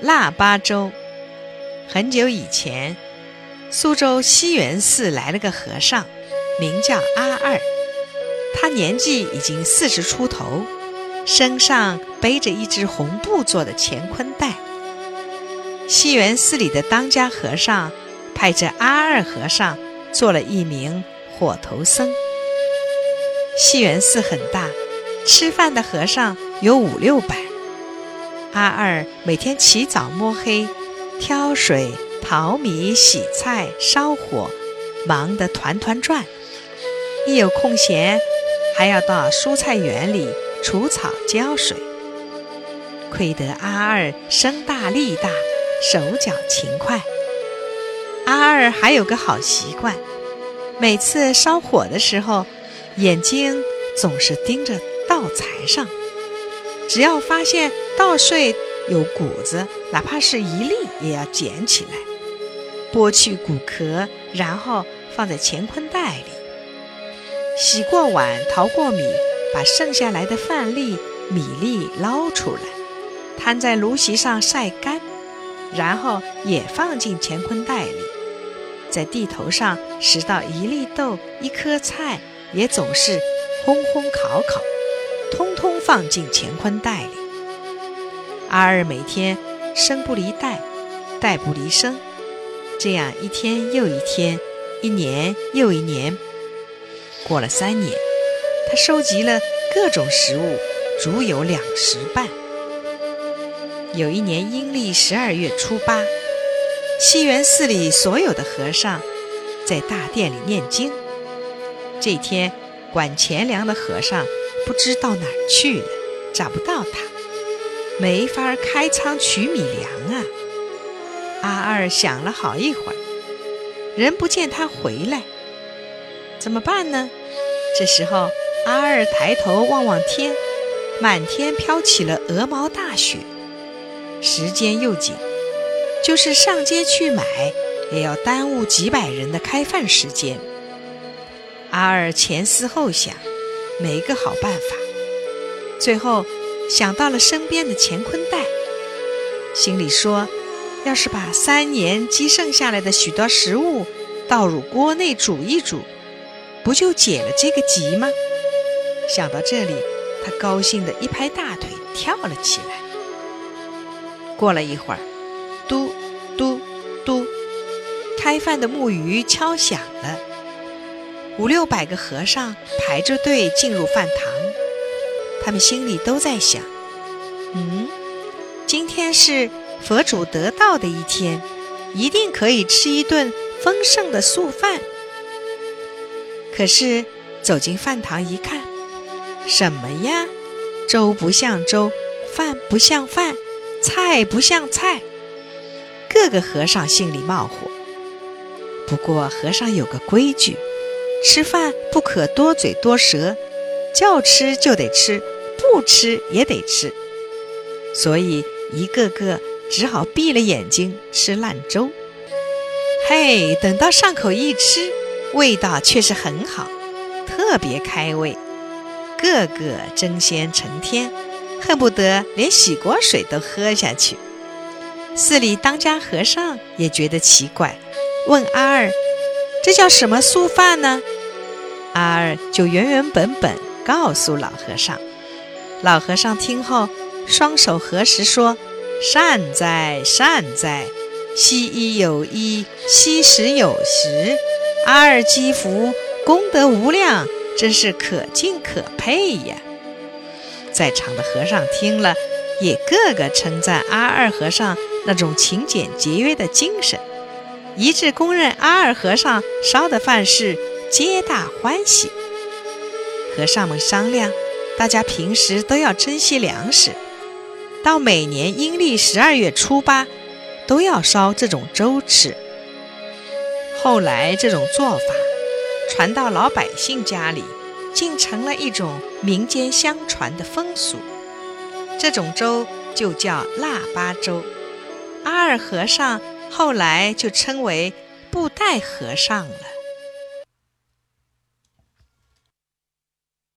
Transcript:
腊八粥。很久以前，苏州西园寺来了个和尚，名叫阿二。他年纪已经四十出头，身上背着一只红布做的乾坤袋。西园寺里的当家和尚派这阿二和尚做了一名火头僧。西园寺很大，吃饭的和尚有五六百。阿二每天起早摸黑，挑水、淘米、洗菜、烧火，忙得团团转。一有空闲，还要到蔬菜园里除草浇水。亏得阿二身大力大，手脚勤快。阿二还有个好习惯，每次烧火的时候。眼睛总是盯着灶台上，只要发现稻穗有谷子，哪怕是一粒，也要捡起来，剥去谷壳，然后放在乾坤袋里。洗过碗、淘过米，把剩下来的饭粒、米粒捞出来，摊在炉席上晒干，然后也放进乾坤袋里。在地头上拾到一粒豆、一颗菜。也总是烘烘烤烤，通通放进乾坤袋里。阿二每天生不离袋，袋不离生，这样一天又一天，一年又一年。过了三年，他收集了各种食物，足有两石半。有一年阴历十二月初八，西园寺里所有的和尚在大殿里念经。这天，管钱粮的和尚不知到哪儿去了，找不到他，没法开仓取米粮啊。阿二想了好一会儿，人不见他回来，怎么办呢？这时候，阿二抬头望望天，满天飘起了鹅毛大雪，时间又紧，就是上街去买，也要耽误几百人的开饭时间。阿二前思后想，没个好办法，最后想到了身边的乾坤袋，心里说：“要是把三年积剩下来的许多食物倒入锅内煮一煮，不就解了这个急吗？”想到这里，他高兴地一拍大腿，跳了起来。过了一会儿，嘟嘟嘟，开饭的木鱼敲响了。五六百个和尚排着队进入饭堂，他们心里都在想：“嗯，今天是佛祖得道的一天，一定可以吃一顿丰盛的素饭。”可是走进饭堂一看，什么呀？粥不像粥，饭不像饭，菜不像菜，个个和尚心里冒火。不过和尚有个规矩。吃饭不可多嘴多舌，叫吃就得吃，不吃也得吃，所以一个个只好闭了眼睛吃烂粥。嘿，等到上口一吃，味道却是很好，特别开胃，个个争先成天，恨不得连洗锅水都喝下去。寺里当家和尚也觉得奇怪，问阿二。这叫什么素饭呢？阿二就原原本本告诉老和尚。老和尚听后，双手合十说：“善哉善哉，西医有衣，西食有食。阿二积福，功德无量，真是可敬可佩呀！”在场的和尚听了，也个个称赞阿二和尚那种勤俭节约的精神。一致公认阿二和尚烧的饭是皆大欢喜。和尚们商量，大家平时都要珍惜粮食，到每年阴历十二月初八，都要烧这种粥吃。后来这种做法传到老百姓家里，竟成了一种民间相传的风俗。这种粥就叫腊八粥。阿二和尚。后来就称为布袋和尚了。